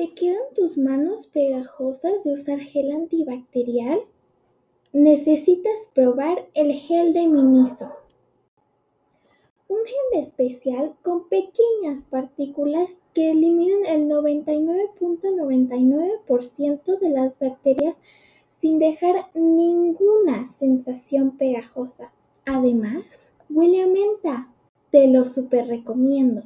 ¿Te quedan tus manos pegajosas de usar gel antibacterial? Necesitas probar el gel de Miniso. Un gel especial con pequeñas partículas que eliminan el 99.99% de las bacterias sin dejar ninguna sensación pegajosa. Además, huele a menta. Te lo super recomiendo.